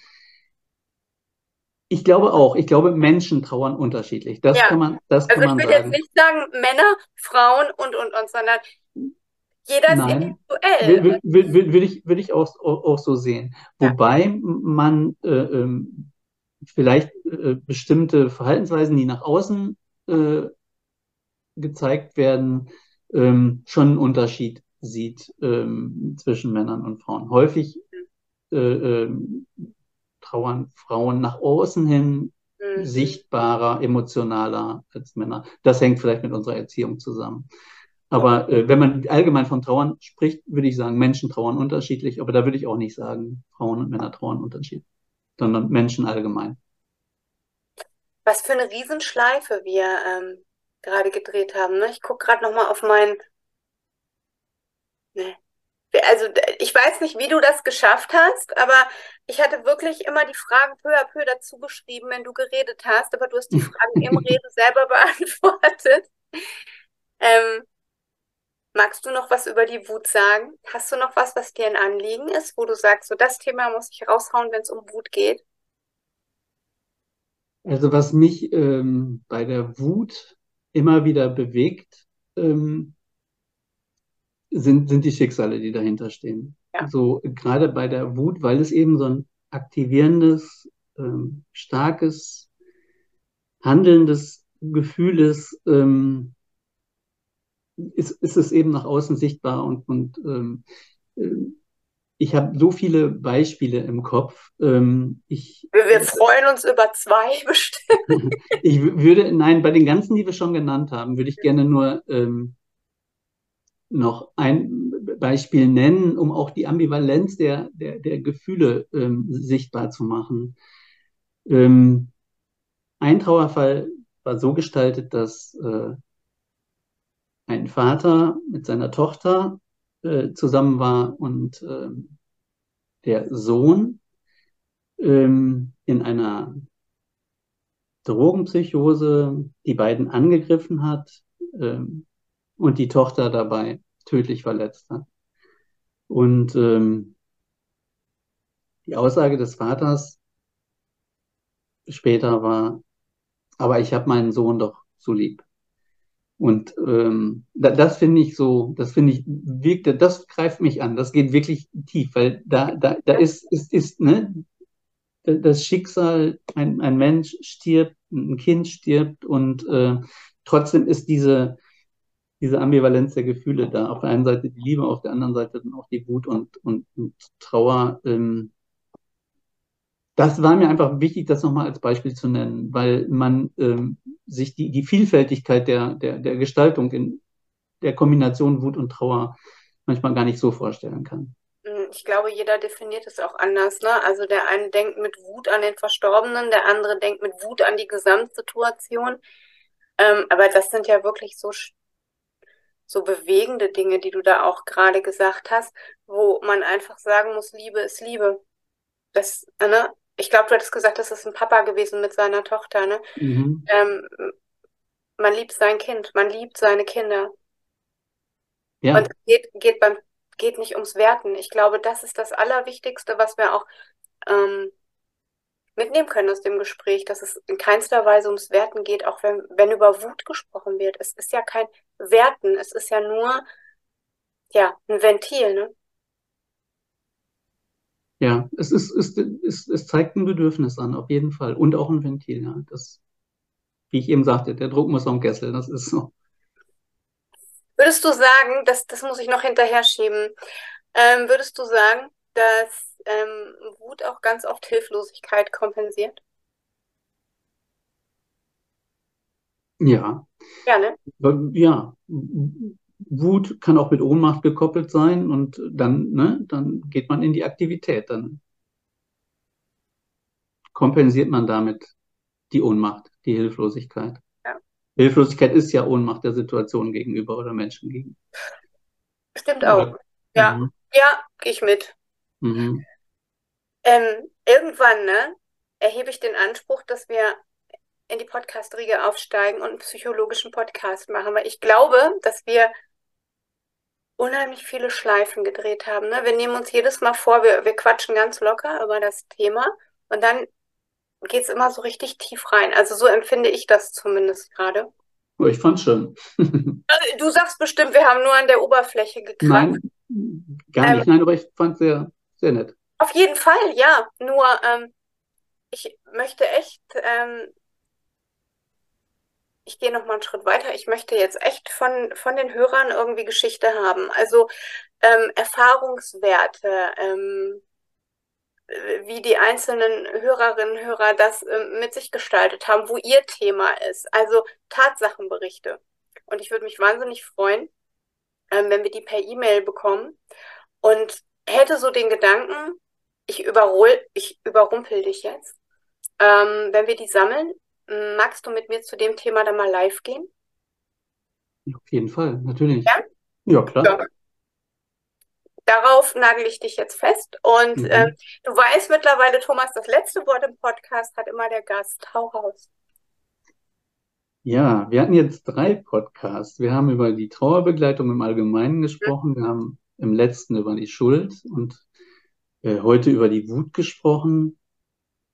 ich glaube auch, ich glaube, Menschen trauern unterschiedlich. Das ja. kann man, das also kann man sagen. Also ich will jetzt nicht sagen Männer, Frauen und, und, und, sondern jeder Nein. ist individuell. Will, will, will, will, ich, will ich auch, auch, auch so sehen. Ja. Wobei man äh, ähm, vielleicht äh, bestimmte Verhaltensweisen, die nach außen äh, gezeigt werden, ähm, schon einen Unterschied sieht ähm, zwischen Männern und Frauen. Häufig äh, äh, trauern Frauen nach außen hin mhm. sichtbarer, emotionaler als Männer. Das hängt vielleicht mit unserer Erziehung zusammen. Aber äh, wenn man allgemein von Trauern spricht, würde ich sagen, Menschen trauern unterschiedlich, aber da würde ich auch nicht sagen, Frauen und Männer trauern unterschiedlich, sondern Menschen allgemein. Was für eine Riesenschleife wir ähm, gerade gedreht haben. Ne? Ich gucke gerade nochmal auf meinen. Ne. Also ich weiß nicht, wie du das geschafft hast, aber ich hatte wirklich immer die Fragen peu à peu dazu geschrieben, wenn du geredet hast, aber du hast die Fragen im Reden selber beantwortet. Ähm, magst du noch was über die Wut sagen? Hast du noch was, was dir ein Anliegen ist, wo du sagst, so das Thema muss ich raushauen, wenn es um Wut geht? Also was mich ähm, bei der Wut immer wieder bewegt, ähm, sind, sind die Schicksale, die dahinter stehen. Ja. So gerade bei der Wut, weil es eben so ein aktivierendes, ähm, starkes, handelndes Gefühl ist, ähm, ist, ist es eben nach außen sichtbar und, und ähm, äh, ich habe so viele Beispiele im Kopf. Ähm, ich, wir, wir, freuen uns über zwei bestimmt. ich würde, nein, bei den ganzen, die wir schon genannt haben, würde ich gerne nur ähm, noch ein Beispiel nennen, um auch die Ambivalenz der, der, der Gefühle ähm, sichtbar zu machen. Ähm, ein Trauerfall war so gestaltet, dass äh, ein Vater mit seiner Tochter äh, zusammen war und äh, der Sohn ähm, in einer Drogenpsychose die beiden angegriffen hat ähm, und die Tochter dabei tödlich verletzt hat. Und ähm, die Aussage des Vaters später war, aber ich habe meinen Sohn doch so lieb. Und ähm, da, das finde ich so, das finde ich wirkt, das greift mich an, das geht wirklich tief, weil da, da, da ist, ist, ist, ne, das Schicksal, ein, ein Mensch stirbt, ein Kind stirbt und äh, trotzdem ist diese, diese Ambivalenz der Gefühle da. Auf der einen Seite die Liebe, auf der anderen Seite dann auch die Wut und, und, und Trauer. Ähm, das war mir einfach wichtig, das nochmal als Beispiel zu nennen, weil man ähm, sich die, die Vielfältigkeit der, der, der Gestaltung in der Kombination Wut und Trauer manchmal gar nicht so vorstellen kann. Hm, ich glaube, jeder definiert es auch anders. Ne? Also der eine denkt mit Wut an den Verstorbenen, der andere denkt mit Wut an die Gesamtsituation. Ähm, aber das sind ja wirklich so, so bewegende Dinge, die du da auch gerade gesagt hast, wo man einfach sagen muss, Liebe ist Liebe. Das, ne? Ich glaube, du hattest gesagt, das ist ein Papa gewesen mit seiner Tochter, ne? Mhm. Ähm, man liebt sein Kind, man liebt seine Kinder. Ja. Und es geht, geht, beim, geht nicht ums Werten. Ich glaube, das ist das Allerwichtigste, was wir auch ähm, mitnehmen können aus dem Gespräch, dass es in keinster Weise ums Werten geht, auch wenn, wenn über Wut gesprochen wird. Es ist ja kein Werten, es ist ja nur ja, ein Ventil, ne? Ja, es, ist, ist, es, es zeigt ein Bedürfnis an, auf jeden Fall. Und auch ein Ventil, ja. Das, wie ich eben sagte, der Druck muss am Kessel, das ist so. Würdest du sagen, das, das muss ich noch hinterher schieben, ähm, würdest du sagen, dass ähm, Wut auch ganz oft Hilflosigkeit kompensiert? Ja. Ja, ne? Ja. Wut kann auch mit Ohnmacht gekoppelt sein und dann, ne, dann geht man in die Aktivität. Dann kompensiert man damit die Ohnmacht, die Hilflosigkeit. Ja. Hilflosigkeit ist ja Ohnmacht der Situation gegenüber oder Menschen gegenüber. Stimmt auch. Ja, mhm. ja, gehe ich mit. Mhm. Ähm, irgendwann, ne, erhebe ich den Anspruch, dass wir in die Podcast-Riege aufsteigen und einen psychologischen Podcast machen, weil ich glaube, dass wir unheimlich viele Schleifen gedreht haben. Ne? Wir nehmen uns jedes Mal vor, wir, wir quatschen ganz locker über das Thema und dann geht es immer so richtig tief rein. Also so empfinde ich das zumindest gerade. Oh, ich fand schon. Also, du sagst bestimmt, wir haben nur an der Oberfläche gekratzt. Nein, gar nicht. Ähm, Nein, aber ich fand es sehr, sehr nett. Auf jeden Fall, ja. Nur ähm, ich möchte echt ähm, ich gehe noch mal einen Schritt weiter. Ich möchte jetzt echt von, von den Hörern irgendwie Geschichte haben. Also ähm, Erfahrungswerte, ähm, wie die einzelnen Hörerinnen und Hörer das ähm, mit sich gestaltet haben, wo ihr Thema ist. Also Tatsachenberichte. Und ich würde mich wahnsinnig freuen, ähm, wenn wir die per E-Mail bekommen. Und hätte so den Gedanken, ich, überhol, ich überrumpel dich jetzt, ähm, wenn wir die sammeln Magst du mit mir zu dem Thema dann mal live gehen? Auf jeden Fall, natürlich. Ja, ja klar. Ja. Darauf nagel ich dich jetzt fest. Und mhm. äh, du weißt mittlerweile, Thomas, das letzte Wort im Podcast hat immer der Gast. Hau raus. Ja, wir hatten jetzt drei Podcasts. Wir haben über die Trauerbegleitung im Allgemeinen gesprochen. Mhm. Wir haben im letzten über die Schuld und äh, heute über die Wut gesprochen.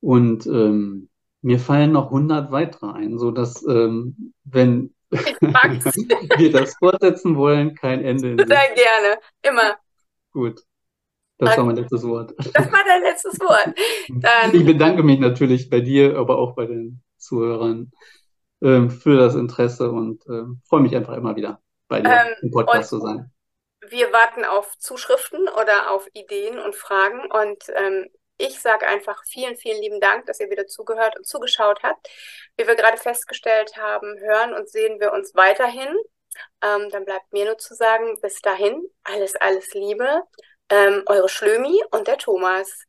Und ähm, mir fallen noch 100 weitere ein, so dass ähm, wenn wir das fortsetzen wollen, kein Ende. Sehr gerne, immer. Gut. Das war mein letztes Wort. Das war dein letztes Wort. Dann ich bedanke mich natürlich bei dir, aber auch bei den Zuhörern ähm, für das Interesse und äh, freue mich einfach immer wieder bei dir ähm, im Podcast zu sein. Wir warten auf Zuschriften oder auf Ideen und Fragen und ähm, ich sage einfach vielen, vielen lieben Dank, dass ihr wieder zugehört und zugeschaut habt. Wie wir gerade festgestellt haben, hören und sehen wir uns weiterhin. Ähm, dann bleibt mir nur zu sagen, bis dahin, alles, alles Liebe. Ähm, eure Schlömi und der Thomas.